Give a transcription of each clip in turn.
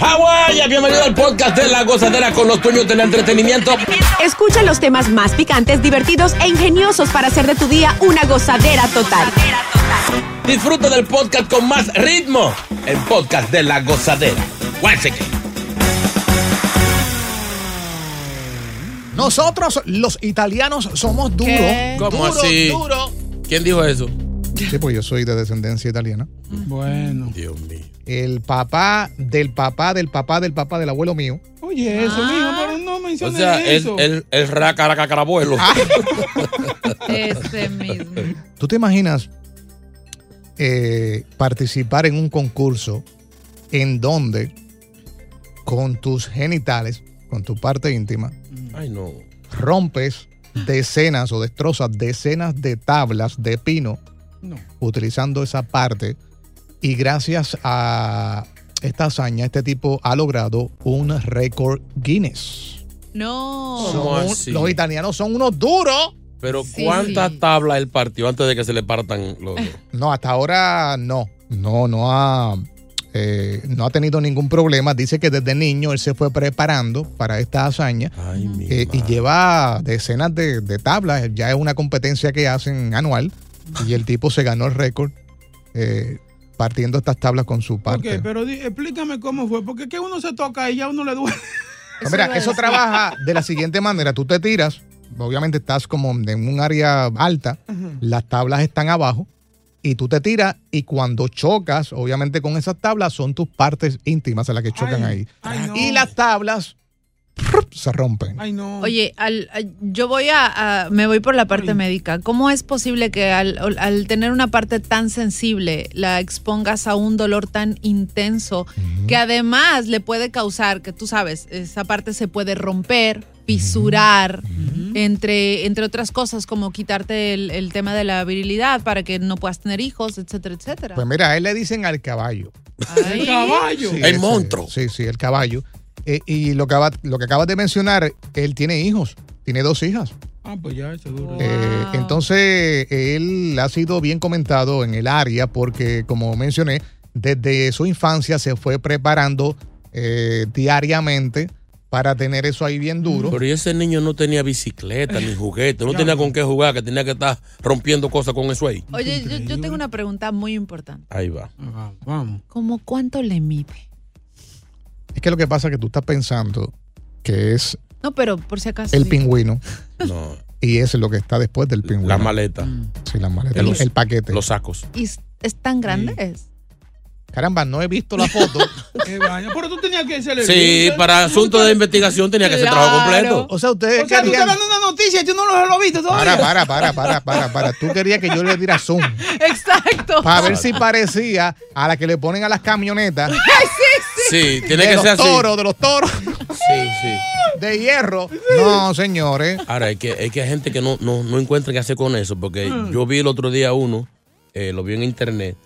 Hawái, bienvenido al podcast de La Gozadera con los dueños del entretenimiento. Escucha los temas más picantes, divertidos e ingeniosos para hacer de tu día una gozadera total. Disfruta del podcast con más ritmo. El podcast de La Gozadera. Nosotros, los italianos, somos duros. ¿Cómo Duro, así? duro. ¿Quién dijo eso? Sí, pues yo soy de descendencia italiana. Bueno. Dios mío. El papá del papá del papá del papá del abuelo mío. Oye, eso, Ah. mijo, pero no O menciones sea, el, eso. el, el racaracarabuelo. Ese mismo. ¿Tú te imaginas eh, participar en un concurso en donde con tus genitales, con tu parte íntima, Ay, no. rompes decenas o destrozas decenas de tablas de pino No. utilizando esa parte y gracias a esta hazaña este tipo ha logrado un récord Guinness. No. Los italianos son unos duros. Pero Sí. ¿cuántas tablas él partió antes de que se le partan los dos? No, hasta ahora no. No, no ha, eh, no ha tenido ningún problema. Dice que desde niño él se fue preparando para esta hazaña Ay, eh, y lleva decenas de, de tablas. Ya es una competencia que hacen anual y el tipo se ganó el récord eh, partiendo estas tablas con su Ok, parte. pero di- explícame cómo fue, porque es que uno se toca y ya uno le duele. No, mira, eso trabaja de la siguiente manera. Tú te tiras, obviamente estás como en un área alta, las tablas están abajo y tú te tiras y cuando chocas, obviamente con esas tablas son tus partes íntimas en las que chocan Ay, ahí. ay, no. Y las tablas. Se rompen. Ay, no. Oye, al- al- yo voy a, a- me voy por la parte Ay. médica. ¿Cómo es posible que al, al tener una parte tan sensible la expongas a un dolor tan intenso que además le puede causar, que tú sabes, esa parte se puede romper, fisurar, entre, entre otras cosas como quitarte el, el tema de la virilidad para que no puedas tener hijos, etcétera, etcétera. Pues mira, a él le dicen al caballo. Ay. el caballo. Sí, El ese- monstruo. Sí, sí, el caballo. Eh, y lo que, lo que acabas de mencionar, él tiene hijos, tiene dos hijas. Ah, pues ya, seguro. Eh, Wow. entonces, él ha sido bien comentado en el área porque, como mencioné, desde su infancia se fue preparando eh, diariamente para tener eso ahí bien duro. Pero y ese niño no tenía bicicleta ni juguete, no tenía con qué jugar, que tenía que estar rompiendo cosas con eso ahí. Oye, yo, yo tengo una pregunta muy importante. Ahí va. Ah, vamos. ¿Cómo cuánto le mide? Es que lo que pasa es que tú estás pensando que es No, pero por si acaso. el sí. pingüino No, y es lo que está después del pingüino. la maleta, Sí, la maleta, los- el paquete. los sacos. ¿Y es, tan grande? Es? Caramba, no he visto la foto. Pero tú tenías que hacerle. Sí, para asuntos de investigación tenía que ser trabajo completo. o sea, ustedes O sea, tú estás querían... dando una noticia y tú no lo, lo has visto todavía. Para, para, para, para, para, para. Tú querías que yo le diera zoom Exacto. para ver si parecía a la que le ponen a las camionetas Sí, tiene de que los ser así. toros, de los toros. Sí, sí. de hierro. No, señores. Ahora, es que, es que hay gente que no, no, no encuentra qué hacer con eso, porque Mm. yo vi el otro día uno, eh, lo vi en internet,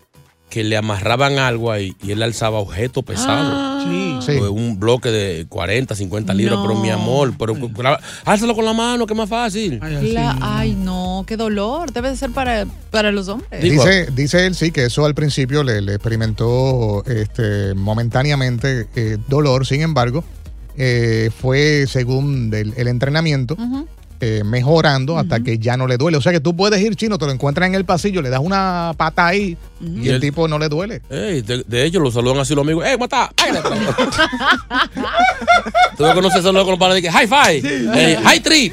que le amarraban algo ahí y él alzaba objetos pesados. Sí. Sí. Un bloque de 40, 50 libras, pero mi amor, pero álzalo con la mano, que es más fácil. La- ay, no, qué dolor. Debe de ser para, para los hombres. Dice, dice él, sí, que eso al principio le, le experimentó este, momentáneamente eh, dolor, sin embargo, eh, fue según del- el entrenamiento eh, mejorando hasta que ya no le duele. O sea que tú puedes ir chino, te lo encuentras en el pasillo, le das una pata ahí y Y el tipo no le duele. Ey, de, de hecho, lo saludan así los amigos. ¡Eh, mata! Tú no conoces a locos para decir high five, Ey, high three.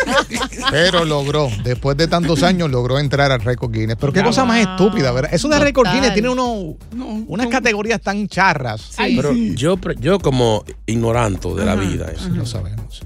Pero logró, después de tantos años, logró entrar al récord Guinness. Pero qué Wow. cosa más estúpida, ¿verdad? Eso de Total. récord Guinness tiene uno, unas categorías tan charras. Pero yo, yo como ignorante de la vida, Sí, lo sabemos.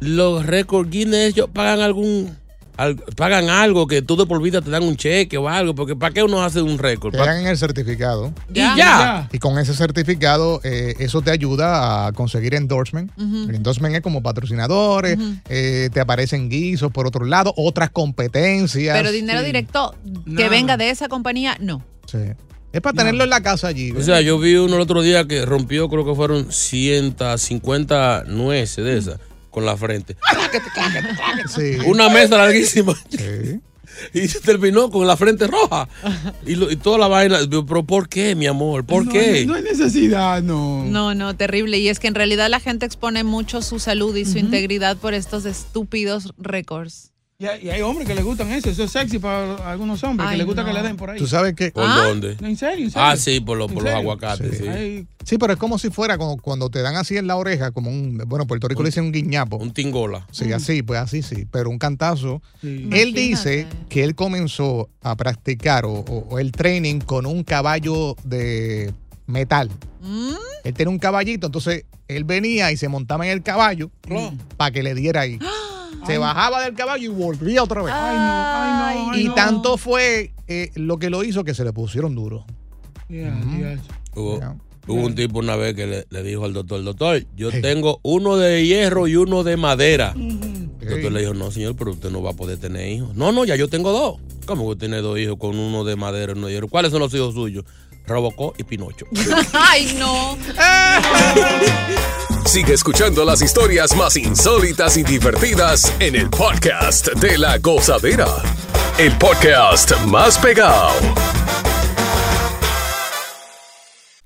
Los récord Guinness ellos pagan algún al- pagan algo que tú de por vida te dan un cheque o algo, porque ¿para qué uno hace un récord? Te dan el certificado. Y ya. Y con ese certificado, eh, eso te ayuda a conseguir endorsement. El endorsement es como patrocinadores, eh, te aparecen guisos por otro lado, otras competencias. Pero dinero directo que venga de esa compañía, no. Sí. Es para tenerlo en la casa allí. O sea, yo vi uno el otro día que rompió, creo que fueron 150 nueces de esas con la frente. Sí. Una mesa larguísima. Y se terminó con la frente roja. Y, lo- y toda la vaina. Pero ¿por qué, mi amor? ¿Por No, qué? No hay necesidad, no. No, no, terrible. Y es que en realidad la gente expone mucho su salud y su integridad por estos estúpidos récords. Y hay, y hay hombres que les gustan eso. Eso es sexy para algunos hombres, Ay, que les gusta no. que le den por ahí. Tú sabes que. ¿Por dónde? No, ¿En serio? ¿En serio? Ah, sí, por, los- por ¿En los aguacates, sí. Pero es como si fuera cuando te dan así en la oreja, como un. Bueno, Puerto Rico le dicen un guiñapo. Un tingola. Sí, así, pues así sí. Pero un cantazo. Sí. Él dice que él comenzó a practicar o, o- o el training con un caballo de metal. Él tenía un caballito, entonces él venía y se montaba en el caballo para que le diera ahí. Se bajaba del caballo y volvía otra vez. Ay, no, ay, no, ay, y no. tanto fue eh, lo que lo hizo que se le pusieron duros. Yeah, yeah. Hubo, un tipo una vez que le, le dijo al doctor, doctor, yo tengo uno de hierro y uno de madera. El doctor le dijo, no, señor, pero usted no va a poder tener hijos. No, no, ya yo tengo dos. ¿Cómo que tiene dos hijos con uno de madera y uno de hierro? ¿Cuáles son los hijos suyos? Robocó y Pinocho. Ay, no. Sigue escuchando las historias más insólitas y divertidas en el podcast de la gozadera. El podcast más pegado.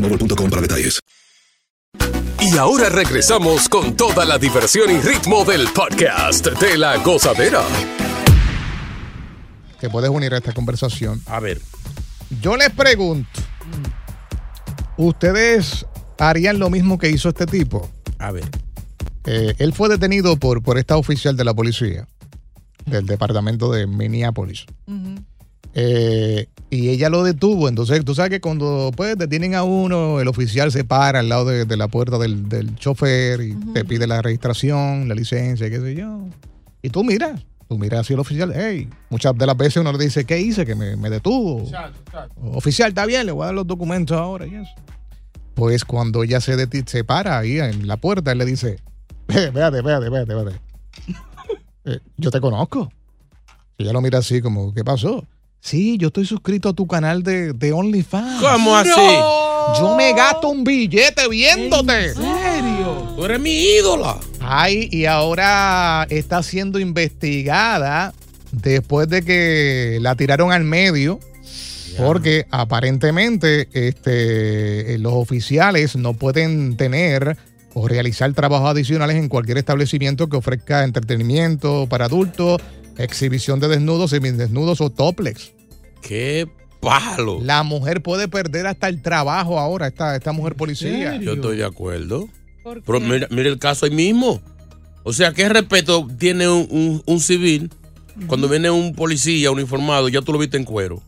boostmobile.com para detalles. Y ahora regresamos con toda la diversión y ritmo del podcast de la gozadera. Que puedes unir a esta conversación. A ver. Yo les pregunto, ¿ustedes harían lo mismo que hizo este tipo? A ver. Eh, él fue detenido por, por esta oficial de la policía, del departamento de Minneapolis. Eh, y ella lo detuvo. Entonces, tú sabes que cuando pues, detienen a uno, el oficial se para al lado de, de la puerta del, del chofer y te pide la registración, la licencia, qué sé yo. Y tú miras, tú miras así al oficial. Hey, muchas de las veces uno le dice, ¿qué hice? Que me, me detuvo. Oficial, está bien, le voy a dar los documentos ahora y eso. Pues cuando ella se, deti- se para ahí en la puerta, él le dice, "Eh, Véate, véate, véate, véate. Eh, yo te conozco. Y ella lo mira así como, ¿qué pasó? Sí, yo estoy suscrito a tu canal de, de OnlyFans. ¿Cómo así? Yo me gasto un billete viéndote. ¿En serio? Tú eres mi ídola. Ay, y ahora está siendo investigada después de que la tiraron al medio. Porque aparentemente este, los oficiales no pueden tener o realizar trabajos adicionales en cualquier establecimiento que ofrezca entretenimiento para adultos, exhibición de desnudos, semidesnudos o toplex. ¡Qué palo! La mujer puede perder hasta el trabajo ahora, esta, esta mujer policía. Yo estoy de acuerdo. Pero mira, mira el caso ahí mismo. O sea, ¿qué respeto tiene un, un- un civil cuando viene un policía uniformado? Ya tú lo viste en cuero.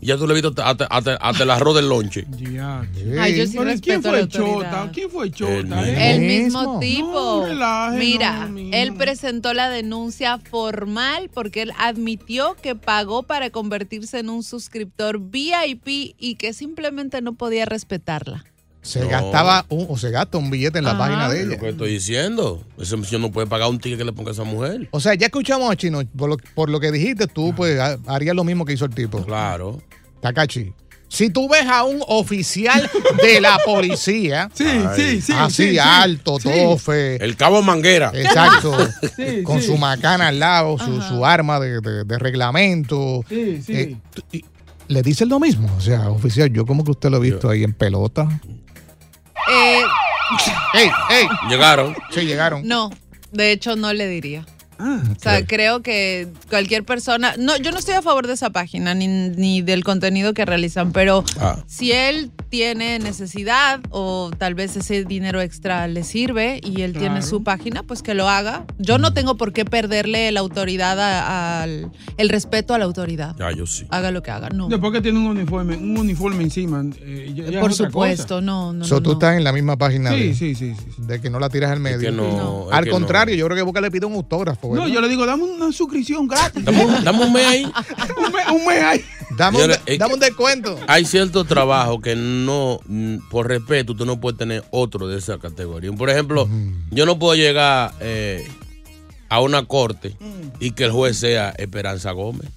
Ya tú le viste hasta, hasta, hasta- el arroz del lonche. Ay, yo sí Pero ¿Quién fue la el Chota? ¿Quién fue el El Chota? mismo. eh? El mismo tipo. No, relaje, Mira, no, él presentó la denuncia formal porque él admitió que pagó para convertirse en un suscriptor VIP y que simplemente no podía respetarla. Se No. gastaba un, o se gasta un billete en la Ajá. página de Es ella. lo que estoy diciendo. Ese señor no puede pagar un ticket que le ponga a esa mujer. O sea, ya escuchamos a Chino, por lo, por lo que dijiste, tú pues ha- harías lo mismo que hizo el tipo. Claro. Takachi. Si tú ves a un oficial de la policía, Sí, sí, sí. así sí, sí. alto, Sí. tofe, El cabo Manguera. exacto, Sí, con sí. su macana al lado, su, su arma de, de- de reglamento, Sí, sí. eh, y- le dicen lo mismo. O sea, oficial, yo como que usted lo he visto ahí en pelota. Eh, ¡Ey, ey! Llegaron. Sí, llegaron. no, de hecho no le diría. Ah, O sea, creo que cualquier persona, no, yo no estoy a favor de esa página ni, ni del contenido que realizan, pero Ah. si él tiene necesidad o tal vez ese dinero extra le sirve y él tiene Claro. su página, pues que lo haga. Yo no tengo por qué perderle la autoridad a- al el respeto a la autoridad. Ya, yo sí. Haga lo que haga, no. Después que tiene un uniforme, un uniforme encima. eh, ya- ya Por es otra supuesto, no, no. So, no, tú no. estás en la misma página. Sí, de, sí, sí, sí. sí. de que no la tiras al medio. que no, Al contrario, yo creo que Boca le pide un autógrafo. No, ¿verdad? yo le digo, dame una suscripción gratis. Dame, un- dame un mes ahí. un, mes, un mes ahí. Dame, un, dame descuento. Hay ciertos trabajos que no, mm, por respeto, tú no puedes tener otro de esa categoría. Por ejemplo, yo no puedo llegar eh, a una corte y que el juez sea Esperanza Gómez.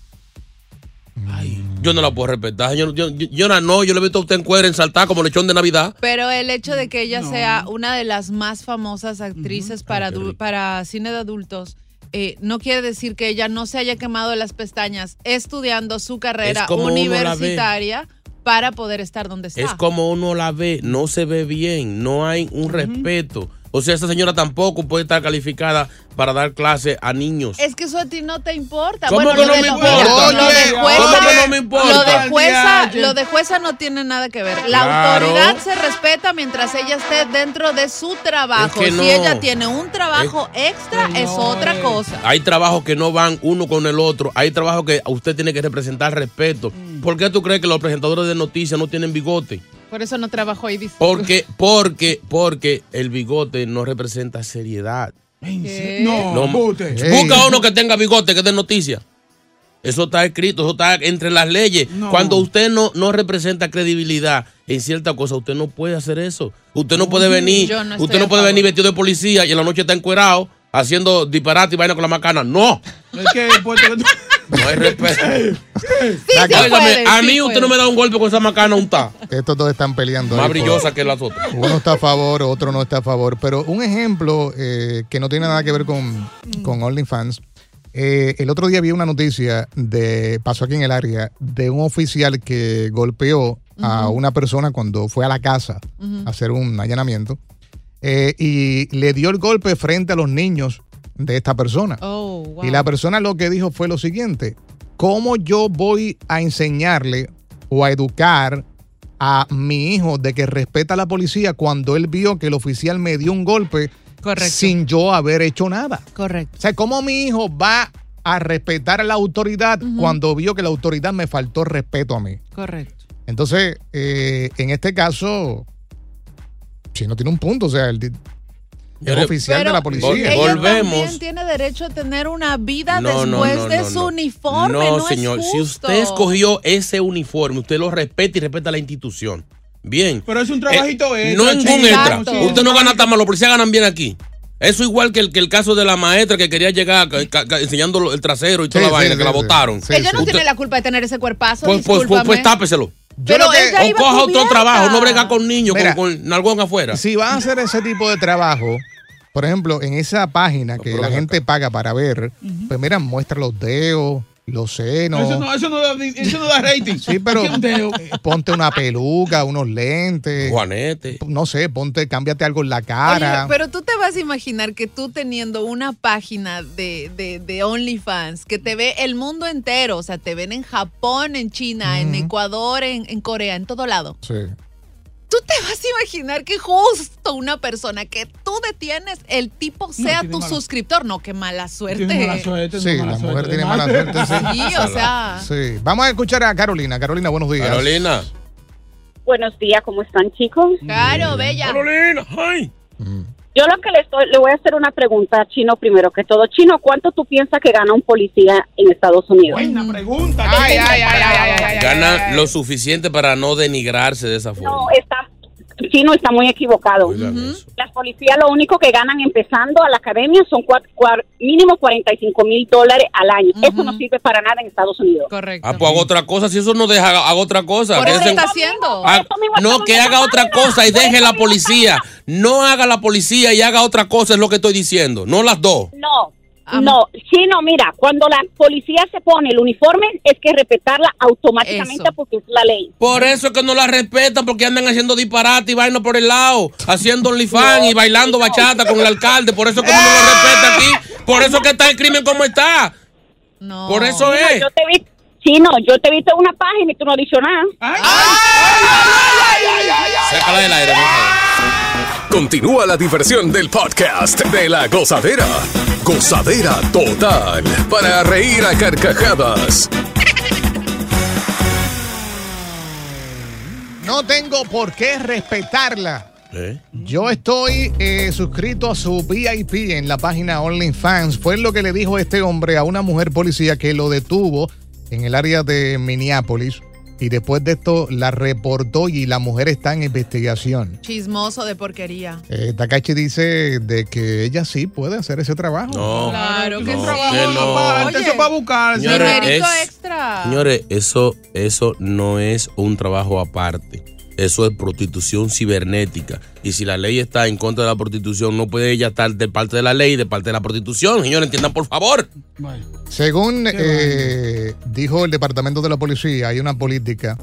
Ay, yo no la puedo respetar. Yo, yo, yo, yo no, yo le he visto a usted en cuero, en saltar como lechón de Navidad. Pero el hecho de que ella sea una de las más famosas actrices para, para cine de adultos eh, no quiere decir que ella no se haya quemado las pestañas estudiando su carrera Es universitaria para poder estar donde está. Es como uno la ve, no se ve bien, no hay un respeto. O sea, esa señora tampoco puede estar calificada para dar clase a niños. Es que eso a ti no te importa. ¿Cómo bueno, que lo no de, me importa? lo de jueza, ¿cómo que no me importa? Lo de jueza, Oye. lo de jueza no tiene nada que ver. La Claro. autoridad se respeta mientras ella esté dentro de su trabajo. Es que no. Si ella tiene un trabajo extra, es otra cosa. Hay trabajos que no van uno con el otro. Hay trabajos que usted tiene que representar respeto. ¿Por qué tú crees que los presentadores de noticias no tienen bigote? Por eso no trabajo ahí. dice. Porque, porque, porque el bigote no representa seriedad. ¿Qué? No, No. Busca uno que tenga bigote, que dé noticias. Eso está escrito, eso está entre las leyes. No. Cuando usted no, no representa credibilidad en cierta cosa, usted no puede hacer eso. Usted no puede venir, no usted no puede favor. venir vestido de policía y en la noche está encuerado haciendo disparate y vaina con la macana. No, Es que Rico- no hay respeto. Sí, sí Óigame, puede, a sí mí usted puede. no me da un golpe con esa macana un ta. Estos dos están peleando. Más por- brillosa que las otras. Uno está a favor, otro no está a favor. Pero un ejemplo eh, que no tiene nada que ver con, con OnlyFans. eh, el otro día vi una noticia de pasó aquí en el área de un oficial que golpeó a una persona cuando fue a la casa a hacer un allanamiento eh, y le dio el golpe frente a los niños de esta persona. Oh, wow. Y la persona lo que dijo fue lo siguiente, ¿cómo yo voy a enseñarle o a educar a mi hijo de que respeta a la policía cuando él vio que el oficial me dio un golpe Correcto. sin yo haber hecho nada? Correcto. O sea, ¿cómo mi hijo va a respetar a la autoridad cuando vio que la autoridad me faltó respeto a mí? Correcto. Entonces, eh, en este caso, si no tiene un punto, o sea, el, Pero- oficial de la policía. Ella Volvemos. también tiene derecho a tener una vida No, después no, de no, su no. uniforme. No, No, señor. es Si usted escogió ese uniforme, usted lo respeta y respeta la institución. Bien. Pero es un trabajito Eh, extra, No es ningún chico. extra. Exacto. Usted no gana tan mal, los policías ganan bien aquí. Eso igual que el, que el caso de la maestra que quería llegar ca- ca- ca- enseñando el trasero y toda Sí, la vaina, sí, que la sí, sí. botaron. Ella no tiene la culpa de tener ese cuerpazo, Pues, pues, pues, pues tápeselo. Pero lo que- ella O iba coja otro trabajo, no brega con niños, Mira. con, con nalgón afuera. Si vas a hacer ese tipo de trabajo, por ejemplo, en esa página que pero la gente paga para ver, pues mira, muestra los dedos, los senos. Eso no, eso no da, eso no da rating. Sí, pero eh, ponte una peluca, unos lentes. Juanete. No sé, ponte, cámbiate algo en la cara. Oye, pero tú te vas a imaginar que tú teniendo una página de, de, de OnlyFans que te ve el mundo entero, o sea, te ven en Japón, en China, en Ecuador, en, en Corea, en todo lado. Sí. Tú te vas a imaginar que justo una persona que tú detienes, el tipo sea tu mala- suscriptor. No, qué mala suerte. Tiene mala suerte. Sí, mala la mujer tiene mala suerte. Sí. Sí, o sea. Sí. Vamos a escuchar a Carolina. Carolina, buenos días. Carolina. Buenos días, ¿cómo están, chicos? Claro, bella. Carolina, ay. Yo lo que le estoy, le voy a hacer una pregunta a Chino primero que todo. Chino, ¿cuánto tú piensas que gana un policía en Estados Unidos? Buena pregunta. Ay, ay, ay, ay, ay, ay, ay, Gana lo suficiente para no denigrarse de esa forma. No, está, Chino está muy equivocado. Las policías lo único que ganan empezando a la academia son cua- cua- mínimo 45 mil dólares al año. Eso no sirve para nada en Estados Unidos. Correcto. Ah, pues haga otra cosa. Si eso no deja, haga otra cosa. Por eso está haciendo. Ah, no, que haga otra cosa y deje la policía. No haga la policía y haga otra cosa, es lo que estoy diciendo. No las dos. No, Ah, no, Chino, mira, cuando la policía se pone el uniforme es que respetarla automáticamente Eso. porque es la ley. Por eso es que no la respetan, porque andan haciendo disparate y vaina por el lado, haciendo OnlyFans y bailando bachata con el alcalde. Por eso es que no lo respeta aquí. Por eso es que está el crimen como está. No. Por eso es. yo te vi, Chino, yo te he visto en una página y tú no has dicho nada. Sácala del aire, mujer. Continúa la diversión del podcast de la gozadera. Gozadera total. Para reír a carcajadas. No tengo por qué respetarla. ¿Eh? Yo estoy eh, suscrito a su VIP en la página OnlyFans. Fue lo que le dijo este hombre a una mujer policía que lo detuvo en el área de Minneapolis. Y después de esto la reportó y la mujer está en investigación. Chismoso de porquería. Eh, Takachi dice de que ella sí puede hacer ese trabajo. No. Claro que No, que no. Antes se va a buscar. Señores, es- extra. Señores, eso, eso no es un trabajo aparte. Eso es prostitución cibernética. Y si la ley está en contra de la prostitución, no puede ella estar de parte de la ley y de parte de la prostitución. Señores, entiendan por favor. Según eh, dijo el departamento de la policía, hay una política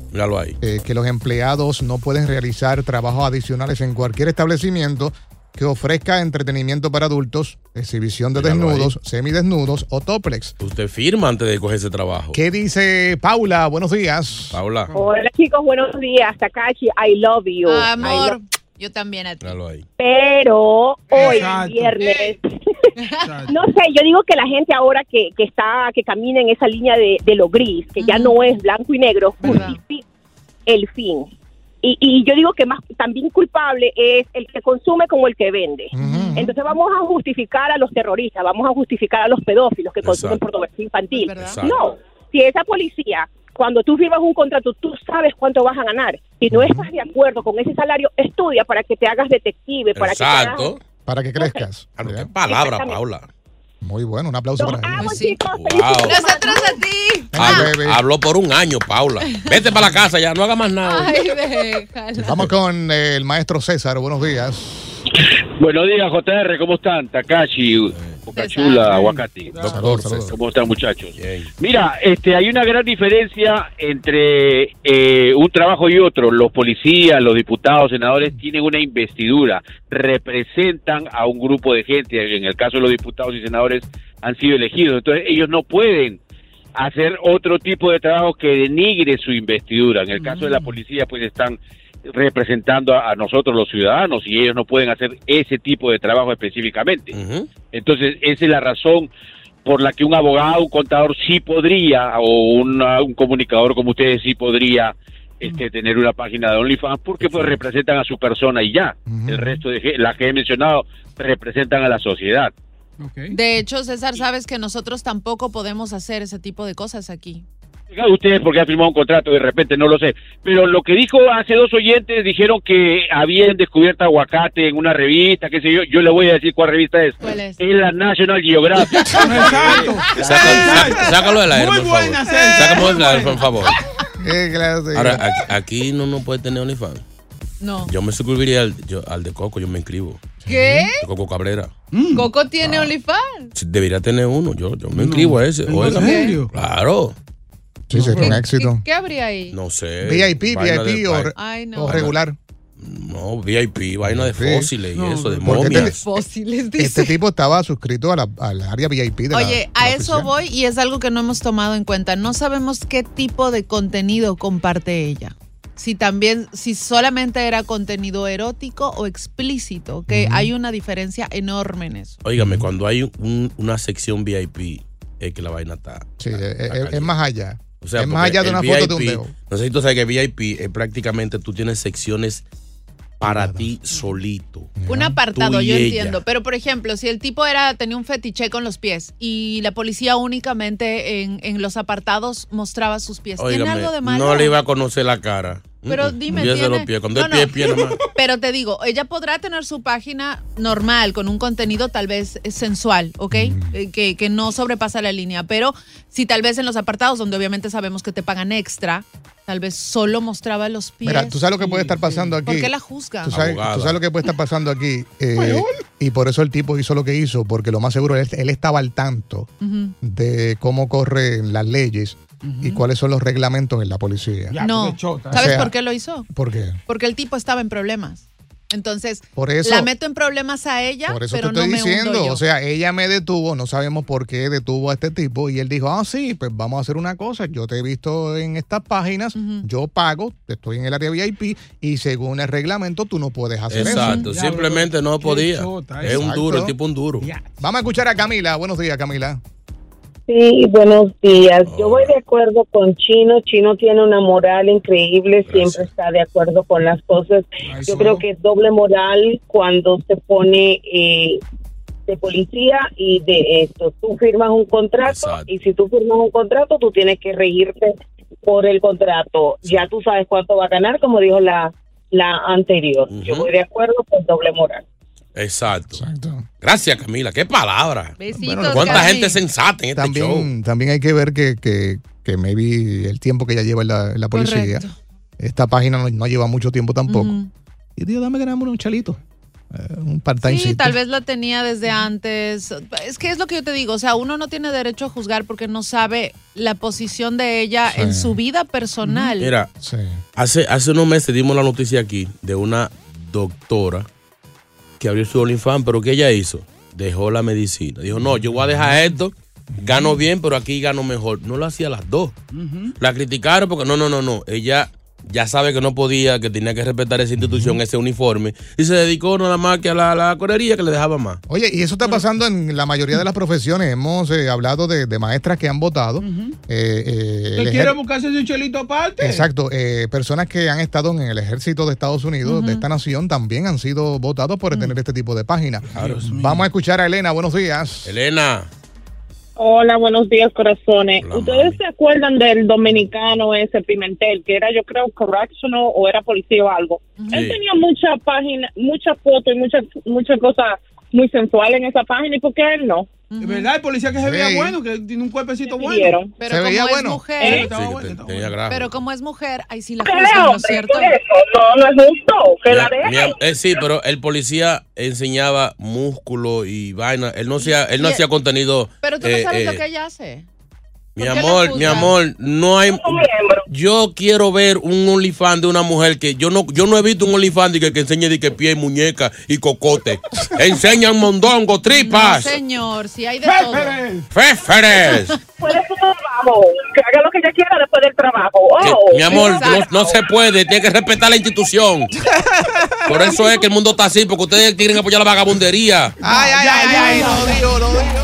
eh, que los empleados no pueden realizar trabajos adicionales en cualquier establecimiento que ofrezca entretenimiento para adultos, exhibición de Míralo desnudos, semidesnudos o toplex. Usted firma antes de coger ese trabajo. ¿Qué dice Paula? Buenos días. Paula, Hola chicos, buenos días. Takashi, I love you. I Amor, love- yo también a ti. ahí. Pero hoy, Exacto. viernes, no sé, yo digo que la gente ahora que, que está, que camina en esa línea de, de lo gris, que ya no es blanco y negro, justifica el fin. Y, y yo digo que más también culpable es el que consume como el que vende. Entonces vamos a justificar a los terroristas, vamos a justificar a los pedófilos que consumen Exacto. pornografía infantil. No, si esa policía, cuando tú firmas un contrato, tú sabes cuánto vas a ganar. Si no estás de acuerdo con ese salario, estudia para que te hagas detective, para que te hagas... Para que crezcas. Palabra. Paula. Muy bueno, un aplauso Los para amo, ella. Sí. chicos. Wow. Nosotros a ti. Bebé. Habló por un año, Paula. Vete para la casa ya, no haga más nada. Ay. Vamos con eh, el maestro César. Buenos días. Buenos días, JR, ¿cómo están? Takashi, Boca César. Chula, Aguacate. Doctor. ¿Cómo están, muchachos? Bien. Mira, este, hay una gran diferencia entre eh, un trabajo y otro. Los policías, los diputados, senadores tienen una investidura, representan a un grupo de gente. En el caso de los diputados y senadores han sido elegidos, entonces ellos no pueden hacer otro tipo de trabajo que denigre su investidura. En el caso de la policía, pues están representando a, a nosotros los ciudadanos y ellos no pueden hacer ese tipo de trabajo específicamente. Entonces, esa es la razón por la que un abogado, un contador sí podría, o una- un comunicador como ustedes sí podría este, tener una página de OnlyFans, porque pues representan a su persona y ya. El resto de las que he mencionado representan a la sociedad. De hecho, César, sabes que nosotros tampoco podemos hacer ese tipo de cosas aquí. ustedes porque han firmado un contrato de repente, no lo sé. Pero lo que dijo hace dos oyentes, dijeron que habían descubierto aguacate en una revista, qué sé yo. Yo le voy a decir cuál revista es. ¿Cuál es? la National Geographic. Exacto. Saca- Sácalo del aire, Muy por favor. buena, César. Sácalo del aire, por favor. Eh. Ahora, aquí, aquí no no puede tener OnlyFans. No. Yo me suscribiría al, yo- al de Coco, yo me inscribo. ¿Qué? De Coco Cabrera. ¿Coco tiene OnlyFans? Sí, Debería tener uno, yo, yo me inscribo a ese. ¿En Oiga. serio? Claro. Sí, sería un ¿Qué, éxito. qué habría ahí? No sé. VIP, vaina VIP de- o, vaina- Ay, no. o regular. No, VIP, vaina de Sí. fósiles y No, eso, de porque momias. te- Fósiles, dice. Este tipo estaba suscrito a la, al área VIP de la Oye, a la eso oficina. voy y es algo que no hemos tomado en cuenta. No sabemos qué tipo de contenido comparte ella. Si también, si solamente era contenido erótico o explícito, que hay una diferencia enorme en eso. Óigame, cuando hay un- una sección VIP, es que la vaina está. Sí, está- es, está es- caliente. es más allá. O sea, es más allá de una foto de un dedo. No sé si tú sabes que VIP es prácticamente tú tienes secciones para ti solito. Un apartado, yo ella. entiendo. Pero, por ejemplo, si el tipo era tenía un fetiche con los pies y la policía únicamente en, en los apartados mostraba sus pies, ¿tiene algo de malo? no le iba a conocer la cara. Pero dime, tiene- los pies. Cuando No, es pie, no. pie. Pero te digo, ella podrá tener su página normal, con un contenido tal vez sensual, ¿ok? Eh, Que, que no sobrepasa la línea. Pero si tal vez en los apartados, donde obviamente sabemos que te pagan extra, tal vez solo mostraba los pies. Mira, tú sabes lo que puede estar pasando aquí. ¿Por qué la juzga? Tú sabes, Abogada. tú sabes lo que puede estar pasando aquí. eh, y por eso el tipo hizo lo que hizo, porque lo más seguro él, él estaba al tanto de cómo corren las leyes y cuáles son los reglamentos en la policía. No. chota. ¿Sabes O sea, por qué lo hizo? ¿Por qué? Porque el tipo estaba en problemas. Entonces, Por eso- la meto en problemas a ella, Por eso pero te estoy no diciendo, o sea, ella me detuvo, no sabemos por qué detuvo a este tipo y él dijo, ah, sí, pues vamos a hacer una cosa, yo te he visto en estas páginas, yo pago, estoy en el área VIP y según el reglamento tú no puedes hacer Exacto, eso. simplemente no podía. Es un duro, el tipo un duro. Vamos a escuchar a Camila, buenos días Camila. Sí, buenos días. Yo voy de acuerdo con Chino. Chino tiene una moral increíble, siempre está de acuerdo con las cosas. Yo creo que es doble moral cuando se pone eh, de policía y de esto. Tú firmas un contrato y si tú firmas un contrato, tú tienes que regirte por el contrato. Ya tú sabes cuánto va a ganar, como dijo la, la anterior. Yo voy de acuerdo con doble moral. Exacto. Gracias, Camila. Qué palabra. Besitos, Cuánta gente sensata en este show. También, también hay que ver que, que, que maybe el tiempo que ella lleva en la, en la policía, Correcto. esta página no, no lleva mucho tiempo tampoco. Ujú. Y digo, dame ganamos un chalito, eh, un part-time. Sí, tal vez la tenía desde antes. Es que es lo que yo te digo, o sea, uno no tiene derecho a juzgar porque no sabe la posición de ella Sí. en su vida personal. Mira, hace, hace unos meses dimos la noticia aquí de una doctora que abrió su OnlyFans, pero ¿qué ella hizo? Dejó la medicina. Dijo, no, yo voy a dejar esto, gano bien, pero aquí gano mejor. No lo hacía las dos. La criticaron porque no, no, no, no. Ella ya sabe que no podía, que tenía que respetar esa institución, ese uniforme, y se dedicó nada más que a la, la correría que le dejaba más. Oye, y eso está pasando en la mayoría de las profesiones. Hemos eh, hablado de, de maestras que han votado. eh, eh, ¿Te quiere buscarse un chelito aparte? Exacto, eh, personas que han estado en el ejército de Estados Unidos, de esta nación, también han sido votados por tener este tipo de página. Vamos a escuchar a Elena, buenos días. Elena. Hola, buenos días, corazones. Hola, ¿Ustedes se acuerdan del dominicano ese Pimentel, que era, yo creo, correctional o era policía o algo? Él tenía mucha página, muchas fotos y muchas muchas cosas muy sensuales en esa página, ¿y por qué él no? Verdad, el policía que se veía Sí. bueno, que tiene un cuerpecito bueno. Pero como es mujer, Sí, ¿Eh? estaba bueno. Pero como es mujer, ahí sí la ¿Qué, juzgan, ¿no es cierto? No, no es justo. Que la am- eh, sí, pero el policía enseñaba músculo y vaina. Él no hacía, él no Y- hacía contenido. Pero tú no eh, sabes lo eh, que ella hace. Mi ¿Por qué la amor, mi amor, no hay. Yo quiero ver un OnlyFans de una mujer que yo no, yo no he visto un OnlyFans de que, que enseñe de que pie y muñeca y cocote. Enseñan mondongo, No, tripas, señor, si hay de todo. féferes. Después de su trabajo, que haga lo que ella quiera después del trabajo. Que, Oh, mi amor, no, no se puede, tiene que respetar la institución. Por eso es que el mundo está así, porque ustedes quieren apoyar la vagabundería. Ay, ay, ay, ay, lo digo, lo digo.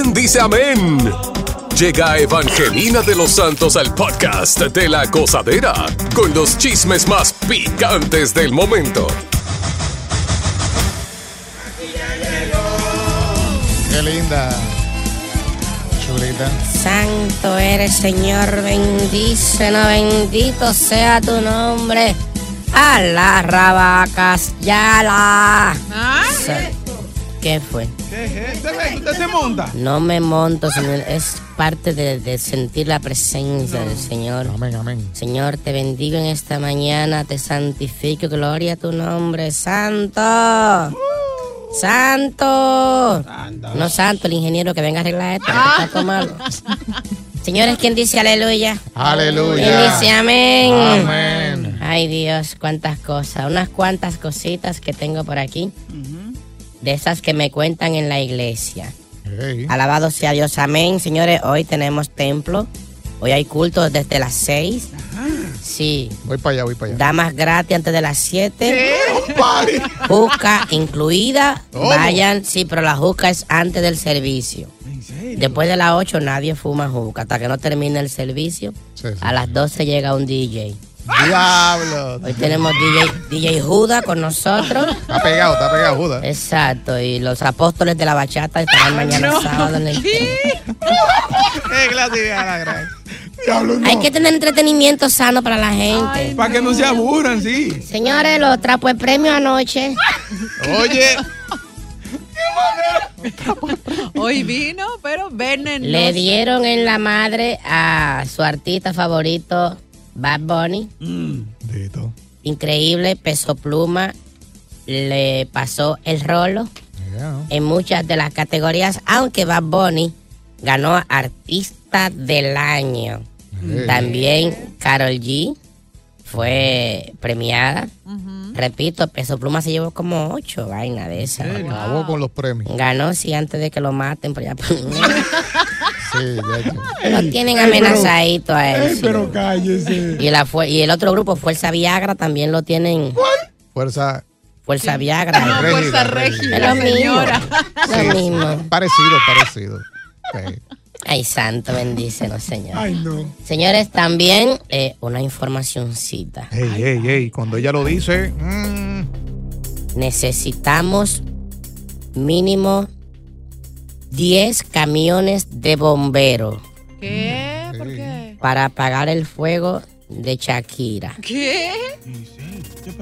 ¿Quién dice amén? Llega Evangelina de los Santos al podcast de la gozadera con los chismes más picantes del momento. Qué linda. Chulita. Santo eres, Señor, bendícenos, bendito sea tu nombre. A las rabacas, ya la. Sa- ¿Qué fue? ¿Qué es? Ven, ¿Usted se monta? No me monto, Señor. Es parte de, de sentir la presencia del Señor. Amén, amén. Señor, te bendigo en esta mañana, te santifico, gloria a tu nombre, Santo. Santo. No santo, el ingeniero que venga a arreglar esto, que está malo. Señores, ¿quién dice aleluya? Aleluya. ¿Quién dice amén? Amén. Ay Dios, cuántas cosas, unas cuantas cositas que tengo por aquí, de esas que me cuentan en la iglesia. Hey. Alabado sea Dios, amén. Señores, hoy tenemos templo. Hoy hay culto desde las 6. Sí. Voy para allá, voy para allá. Damas gratis antes de las 7. Juca incluida. ¿Cómo? Vayan, sí, pero la juca es antes del servicio. Después de las 8 nadie fuma juca. Hasta que no termine el servicio. Sí, sí, a las 12 llega un DJ. Diablo. Hoy tenemos DJ, DJ Judas con nosotros. Está pegado, está pegado, Judas. Exacto. Y los apóstoles de la bachata estarán mañana no. sábado en el. ¡Qué clase de la gran! Diablo, no. Hay que tener entretenimiento sano para la gente. Para que no se aburran, sí. Señores, los trapos de premio anoche. Oye. Hoy vino, pero venen. Le dieron en la madre a su artista favorito, Bad Bunny. Dito. Increíble, peso pluma. Le pasó el rolo en muchas de las categorías, aunque Bad Bunny ganó artista del año. Hey. También Carol G fue premiada. Repito, Peso Pluma se llevó como ocho vainas de esas. Acabó con los premios. Ganó, sí, antes de que lo maten, pero ya Sí, ya, ya. lo tienen Ey, pero- amenazadito a él. Ey, sí. pero cállese. Y, la fue- y el otro grupo, Fuerza Viagra, también lo tienen. Fuerza. Fuerza Viagra. No, Fuerza Régida, Es lo mismo. señora. Lo Sí, mismo. Parecido, parecido. Sí. Ay, santo, bendícenos, Señor. Ay, no. Señores, también eh, una informacioncita. Ey, ey, ey. Cuando ella lo dice. mm, Necesitamos mínimo 10 camiones de bomberos ¿Qué? ¿Por qué? para apagar el fuego de Shakira. ¿Qué?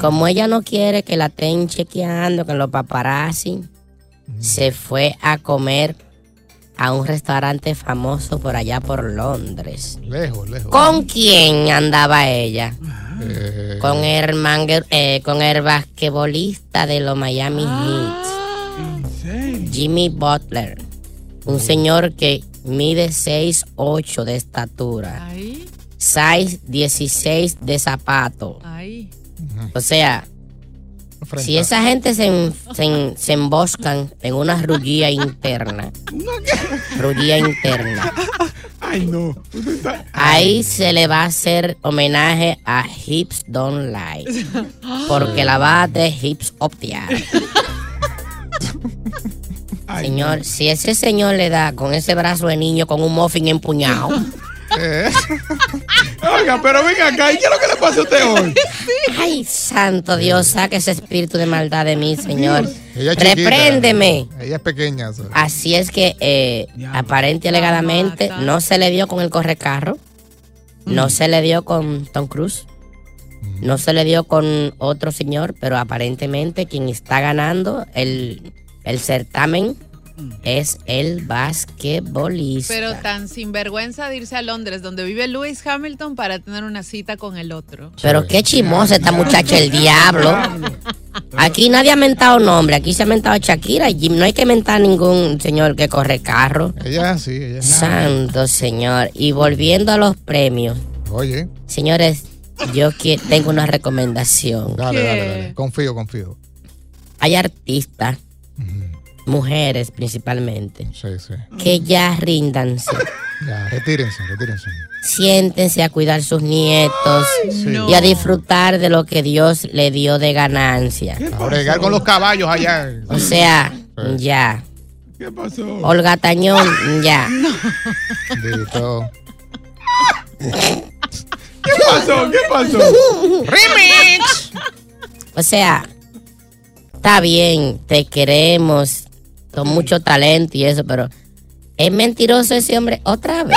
Como ella no quiere que la estén chequeando con los paparazzi, se fue a comer a un restaurante famoso por allá por Londres. lejos, lejos. ¿Con quién andaba ella? Eh, Con el, mangue- eh, con el basquetbolista de los Miami Heat, Jimmy Butler. Un señor que mide 6'8 de estatura, Ahí, 6'16 de zapato. ahí. O sea, frente si esa gente se, en- se, en- se emboscan en una rullía interna, rullía interna, Ay, no. Ahí se le va a hacer homenaje a Hips Don't Lie, porque la va a de Hips Optiar. Ay, Señor, si ese señor le da con ese brazo de niño con un muffin empuñado, Eh. Oiga, pero venga acá, ¿y qué es lo que le pasa a usted hoy? Ay, santo Dios, saque ese espíritu de maldad de mí, Señor. Ella es chiquita. Repréndeme. Ella es pequeña. ¿sabes? Así es que, eh, aparente y alegadamente, no se le dio con el correcarro, no se le dio con Tom Cruise, no se le dio con otro señor, pero aparentemente quien está ganando el, el certamen es el basquetbolista. Pero tan sinvergüenza de irse a Londres, donde vive Lewis Hamilton, para tener una cita con el otro. Pero qué chimosa esta muchacha, el diablo. Aquí nadie ha mentado nombre, aquí se ha mentado Shakira y Jim. No hay que mentar ningún señor que corre carro. Ella es así, ella es Santo señor. Y volviendo a los premios, Oye, señores, yo que tengo una recomendación. dale, dale, dale. Confío, confío. Hay artistas, mujeres principalmente, Sí, sí. que ya ríndanse. Ya, retírense, retírense. Siéntense a cuidar sus nietos no. y a disfrutar de lo que Dios le dio de ganancia. A bregar con los caballos allá. O sea, ya. ¿Qué pasó? Olga Tañón, ya. Dito. ¿Qué pasó? ¿Qué pasó? ¡Remix! O sea, está bien, te queremos, con mucho talento y eso, pero es mentiroso ese hombre otra vez.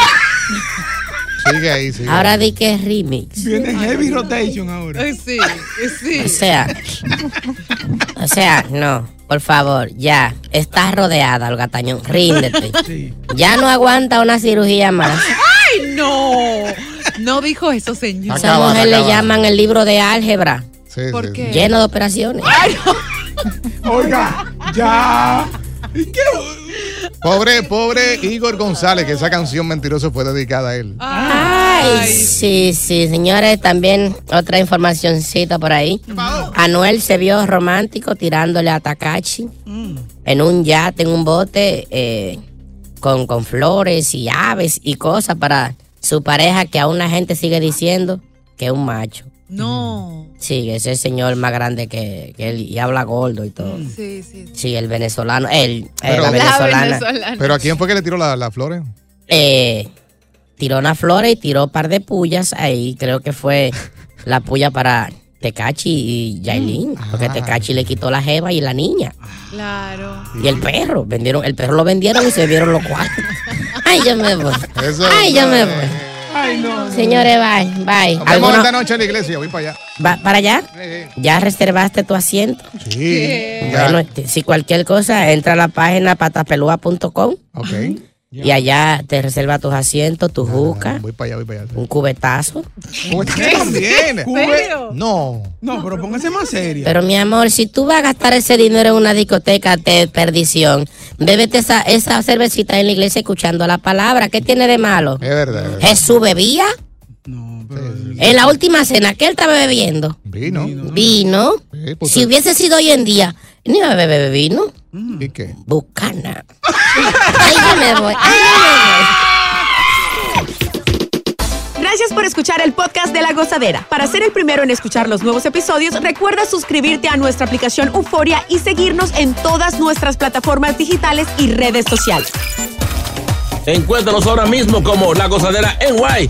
Sigue ahí, sigue. Ahora di que es remix. Viene heavy rotation ahora. Sí, sí. O sea, o sea, no, por favor, ya, estás rodeada, Olga Tañón, ríndete. Ya no aguanta una cirugía más. ¡Ay, no! No dijo eso, señor. Esa mujer le llaman el libro de álgebra, ¿Por qué? lleno de operaciones. Oiga, ya. Pobre, pobre Igor González, que esa canción mentiroso fue dedicada a él. Ay, sí, sí, señores, también otra informacioncita por ahí. Anuel se vio romántico tirándole a Takachi en un yate, en un bote, eh, con, con flores y aves y cosas para su pareja que aún la gente sigue diciendo que es un macho. No. Sí, ese señor más grande que, que él y habla gordo y todo. Sí, sí. Sí, el venezolano, él, eh, Pero- la La venezolana. Pero ¿a quién fue que le tiró la- las flores? eh, tiró una flores y tiró un par de pullas ahí. Creo que fue la puya para Tecachi y Yailin. Porque Tecachi le quitó la jeva y la niña. Claro. Y el perro. vendieron El perro lo vendieron y se vieron los cuatro. Ay, yo me voy. Eso Ay, yo me voy. Ay, no. Señores, bye, bye. Nos vemos ¿Alguno esta noche en la iglesia, voy para allá. va para allá? ¿Ya reservaste tu asiento? Sí. Bueno, este, si cualquier cosa, entra a la página patapelúa.com Ok. Y allá te reserva tus asientos, tu juca, Voy para allá, voy para allá. un cubetazo. ¿Qué también? No. No, pero póngase más seria. Pero mi amor, si tú vas a gastar ese dinero en una discoteca de perdición, bébete esa, esa cervecita en la iglesia escuchando la palabra. ¿Qué tiene de malo? Es verdad. es verdad. Jesús bebía. En la última cena, ¿qué él estaba bebiendo? Vino. Vino. Sí, pues, Si hubiese sido hoy en día, ni iba a beber vino. ¿Y qué? Bucana. Ay, yo me voy. Ay, yo me voy. Gracias por escuchar el podcast de La Gozadera. Para ser el primero en escuchar los nuevos episodios, recuerda suscribirte a nuestra aplicación Euforia y seguirnos en todas nuestras plataformas digitales y redes sociales. Encuéntranos ahora mismo como La Gozadera en Guay.